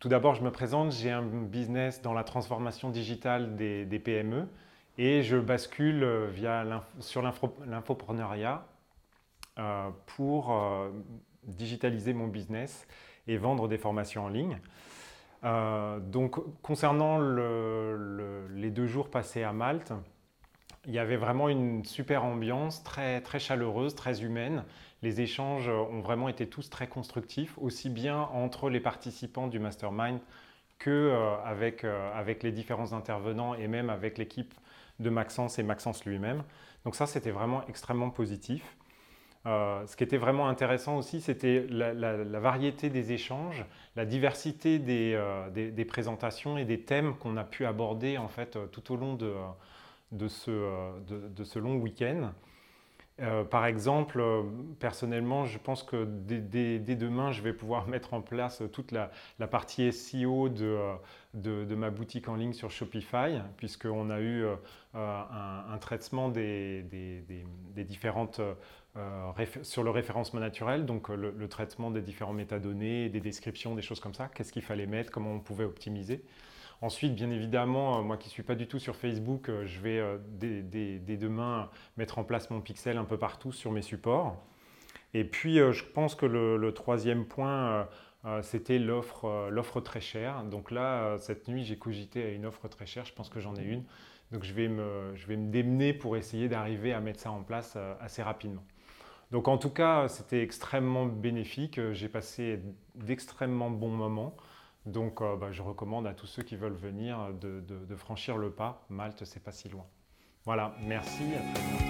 Tout d'abord, je me présente, j'ai un business dans la transformation digitale des, PME et je bascule euh, via sur l'infopreneuriat euh, pour euh, digitaliser mon business et vendre des formations en ligne. donc, concernant les deux jours passés à Malte, il y avait vraiment une super ambiance, très, très chaleureuse, très humaine. Les échanges ont vraiment été tous très constructifs, aussi bien entre les participants du mastermind que euh, avec, euh, avec les différents intervenants et même avec l'équipe de Maxence et Maxence lui-même. Donc ça, c'était vraiment extrêmement positif. Euh, ce qui était vraiment intéressant aussi, c'était la, variété des échanges, la diversité des, des, des présentations et des thèmes qu'on a pu aborder en fait tout au long de, de ce, euh, de, ce long week-end. Euh, par exemple, euh, personnellement, je pense que dès, demain, je vais pouvoir mettre en place toute la, partie SEO de, de, ma boutique en ligne sur Shopify, puisqu'on a eu un, traitement des, des, différentes sur le référencement naturel, donc le, le, traitement des différents métadonnées, des descriptions, des choses comme ça, qu'est-ce qu'il fallait mettre, comment on pouvait optimiser? Ensuite, bien évidemment, euh, moi qui ne suis pas du tout sur Facebook, euh, je vais euh, dès, demain mettre en place mon pixel un peu partout sur mes supports. Et puis, je pense que le, troisième point, c'était l'offre très chère. Donc là, cette nuit, j'ai cogité à une offre très chère. Je pense que j'en ai une. Donc je vais me, je vais me démener pour essayer d'arriver à mettre ça en place assez rapidement. Donc en tout cas, c'était extrêmement bénéfique. J'ai passé d'extrêmement bons moments. Donc euh, bah, je recommande à tous ceux qui veulent venir de, franchir le pas. Malte, c'est pas si loin. Voilà, merci, à très bientôt.